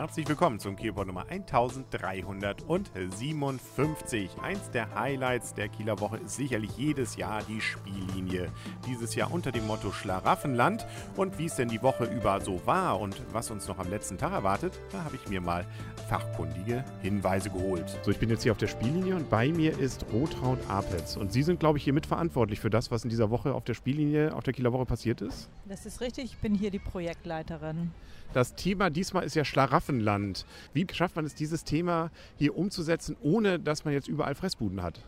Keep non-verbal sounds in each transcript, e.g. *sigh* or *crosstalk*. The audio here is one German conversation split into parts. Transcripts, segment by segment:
herzlich willkommen zum Kielpot Nummer 1357. Eins der Highlights der Kieler Woche ist sicherlich jedes Jahr die Spiellinie. Dieses Jahr unter dem Motto Schlaraffenland. Und wie es denn die Woche über so war und was uns noch am letzten Tag erwartet, da habe ich mir mal fachkundige Hinweise geholt. So, ich bin jetzt hier auf der Spiellinie und bei mir ist Rotraun Apetz. Und Sie sind, glaube ich, hier mitverantwortlich für das, was in dieser Woche auf der Spiellinie, auf der Kieler Woche passiert ist? Das ist richtig, ich bin hier die Projektleiterin. Das Thema diesmal ist ja Schlaraffenland. Wie schafft man es, dieses Thema hier umzusetzen, ohne dass man jetzt überall Fressbuden hat?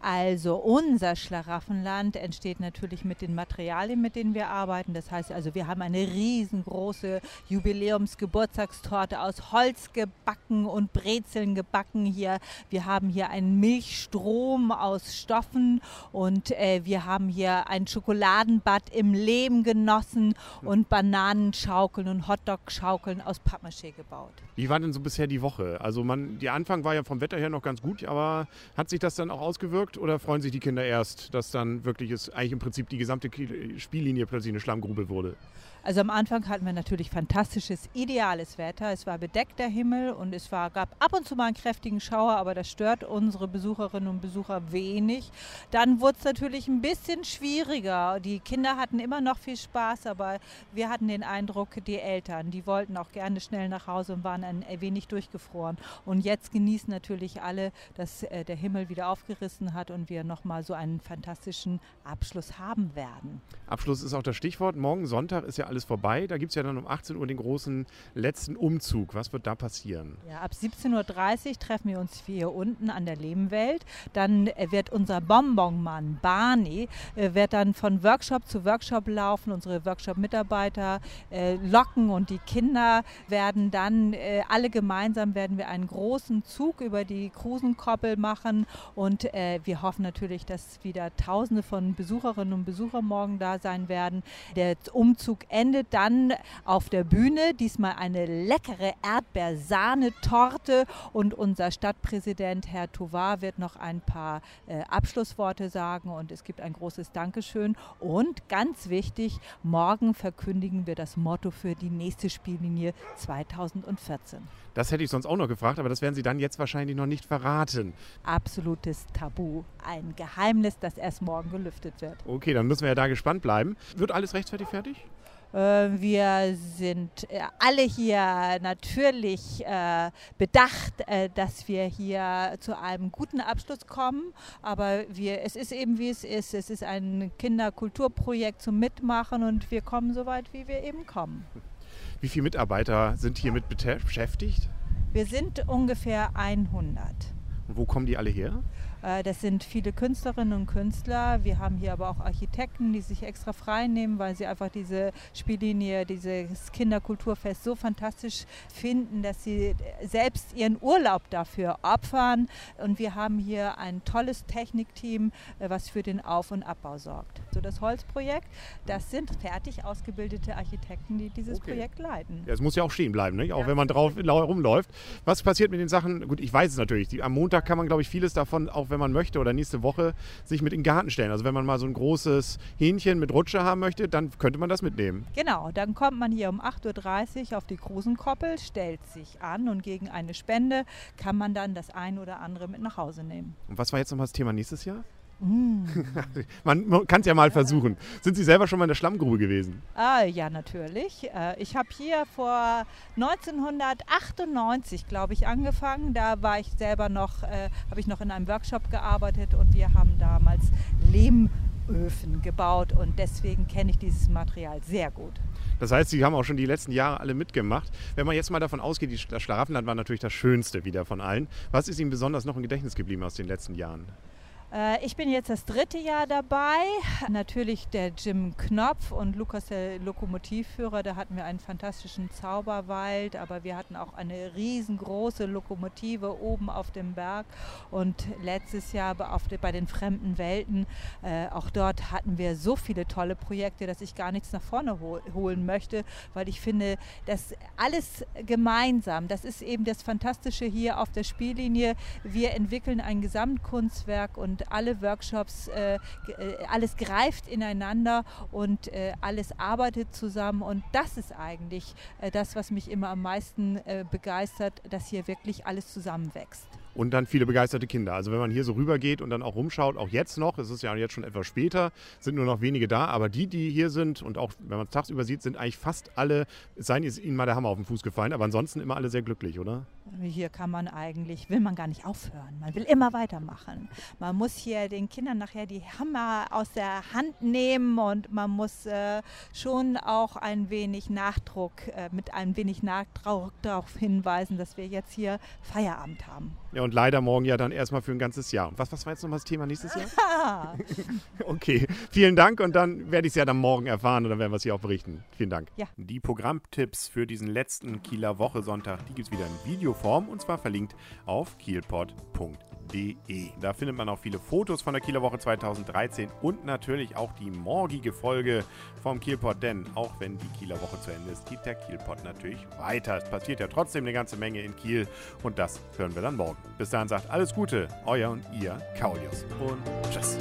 Also unser Schlaraffenland entsteht natürlich mit den Materialien, mit denen wir arbeiten. Das heißt also, wir haben eine riesengroße Jubiläumsgeburtstagstorte aus Holz gebacken und Brezeln gebacken hier. Wir haben hier einen Milchstrom aus Stoffen und äh, wir haben hier ein Schokoladenbad im Lehm genossen und Bananenschaukeln und Hotdog-Schaukeln aus Pappmaché gebaut. Wie war denn so bisher die Woche? Also man, der Anfang war ja vom Wetter her noch ganz gut, aber hat sich das dann auch ausgewirkt? Wirkt oder freuen sich die Kinder erst, dass dann wirklich es eigentlich im Prinzip die gesamte Spiellinie plötzlich eine Schlammgrube wurde? Also am Anfang hatten wir natürlich fantastisches, ideales Wetter. Es war bedeckter Himmel und es war, gab ab und zu mal einen kräftigen Schauer, aber das stört unsere Besucherinnen und Besucher wenig. Dann wurde es natürlich ein bisschen schwieriger. Die Kinder hatten immer noch viel Spaß, aber wir hatten den Eindruck, die Eltern, die wollten auch gerne schnell nach Hause und waren ein wenig durchgefroren. Und jetzt genießen natürlich alle, dass äh, der Himmel wieder aufgerissen hat und wir nochmal so einen fantastischen Abschluss haben werden. Abschluss ist auch das Stichwort. Morgen Sonntag ist ja alles vorbei. Da gibt es ja dann um 18 Uhr den großen letzten Umzug. Was wird da passieren? Ja, ab 17.30 Uhr treffen wir uns hier unten an der Lehmwelt. Dann äh, wird unser Bonbonmann Barney äh, wird dann von Workshop zu Workshop laufen. Unsere Workshop-Mitarbeiter äh, locken und die Kinder werden dann alle gemeinsam werden wir einen großen Zug über die Krusenkoppel machen und wir hoffen natürlich, dass wieder Tausende von Besucherinnen und Besuchern morgen da sein werden. Der Umzug endet dann auf der Bühne. Diesmal eine leckere Erdbeersahnetorte und unser Stadtpräsident Herr Tovar wird noch ein paar äh, Abschlussworte sagen und es gibt ein großes Dankeschön. Und ganz wichtig, morgen verkündigen wir das Motto für die nächste Spiellinie 2014. Das hätte ich sonst auch noch gefragt, aber das werden Sie dann jetzt wahrscheinlich noch nicht verraten. Absolutes Tabu. Ein Geheimnis, das erst morgen gelüftet wird. Okay, dann müssen wir ja da gespannt bleiben. Wird alles rechtzeitig fertig? Äh, wir sind äh, alle hier natürlich äh, bedacht, dass wir hier zu einem guten Abschluss kommen. Aber wir, es ist eben wie es ist. Es ist ein Kinderkulturprojekt zum Mitmachen und wir kommen so weit, wie wir eben kommen. Wie viele Mitarbeiter sind hiermit beschäftigt? Wir sind ungefähr 100. Und wo kommen die alle her? Äh, das sind viele Künstlerinnen und Künstler. Wir haben hier aber auch Architekten, die sich extra frei nehmen, weil sie einfach diese Spiellinie, dieses Kinderkulturfest so fantastisch finden, dass sie selbst ihren Urlaub dafür opfern. Und wir haben hier ein tolles Technikteam, äh, was für den Auf- und Abbau sorgt. So das Holzprojekt, das sind fertig ausgebildete Architekten, die dieses okay. Projekt leiten. Ja, es muss ja auch stehen bleiben, nicht? auch ja. wenn man drauf rumläuft. Was passiert mit den Sachen? Gut, ich weiß es natürlich. Die, am Montag kann man, glaube ich, vieles davon auch wenn man möchte, oder nächste Woche sich mit in den Garten stellen. Also wenn man mal so ein großes Hähnchen mit Rutsche haben möchte, dann könnte man das mitnehmen. Genau, dann kommt man hier um 8.30 Uhr auf die Krusenkoppel, stellt sich an und gegen eine Spende kann man dann das ein oder andere mit nach Hause nehmen. Und was war jetzt nochmal das Thema nächstes Jahr? Mm. *laughs* Man kann es ja mal versuchen. Sind Sie selber schon mal in der Schlammgrube gewesen? Ah, ja, natürlich. Äh, ich habe hier vor 1998, glaube ich, angefangen. Da war ich selber noch, äh, habe ich noch in einem Workshop gearbeitet und wir haben damals Lehmöfen gebaut und deswegen kenne ich dieses Material sehr gut. Das heißt, Sie haben auch schon die letzten Jahre alle mitgemacht. Wenn man jetzt mal davon ausgeht, das Schlaraffenland war natürlich das Schönste wieder von allen. Was ist Ihnen besonders noch im Gedächtnis geblieben aus den letzten Jahren? Äh, ich bin jetzt das dritte Jahr dabei. Natürlich der Jim Knopf und Lukas, der Lokomotivführer, da hatten wir einen fantastischen Zauberwald, aber wir hatten auch eine riesengroße Lokomotive oben auf dem Berg. Und letztes Jahr bei den fremden Welten, äh, auch dort hatten wir so viele tolle Projekte, dass ich gar nichts nach vorne holen möchte, weil ich finde, dass alles gemeinsam, das ist eben das Fantastische hier auf der Spiellinie. Wir entwickeln ein Gesamtkunstwerk und und alle Workshops, äh, äh, alles greift ineinander und äh, alles arbeitet zusammen. Und das ist eigentlich äh, das, was mich immer am meisten äh, begeistert, dass hier wirklich alles zusammenwächst und dann viele begeisterte Kinder. Also wenn man hier so rübergeht und dann auch rumschaut, auch jetzt noch, es ist ja jetzt schon etwas später, sind nur noch wenige da, aber die, die hier sind und auch wenn man es tagsüber sieht, sind eigentlich fast alle, es sei denn, ist ihnen mal der Hammer auf den Fuß gefallen, aber ansonsten immer alle sehr glücklich, oder? Hier kann man eigentlich, will man gar nicht aufhören. Man will immer weitermachen. Man muss hier den Kindern nachher die Hammer aus der Hand nehmen und man muss äh, schon auch ein wenig Nachdruck, äh, mit ein wenig Nachdruck darauf hinweisen, dass wir jetzt hier Feierabend haben. Ja, und leider morgen ja dann erstmal für ein ganzes Jahr. Und was, was war jetzt noch das Thema nächstes Jahr? *laughs* okay, vielen Dank und dann werde ich es ja dann morgen erfahren und dann werden wir es hier auch berichten. Vielen Dank. Ja. Die Programmtipps für diesen letzten Kieler Woche Sonntag, die gibt es wieder in Videoform und zwar verlinkt auf kielpot.de. Da findet man auch viele Fotos von der Kieler Woche 2013 und natürlich auch die morgige Folge vom Kielpot, denn auch wenn die Kieler Woche zu Ende ist, geht der Kielpot natürlich weiter. Es passiert ja trotzdem eine ganze Menge in Kiel und das hören wir dann morgen. Bis dahin sagt alles Gute, euer und ihr Kaulius und tschüss.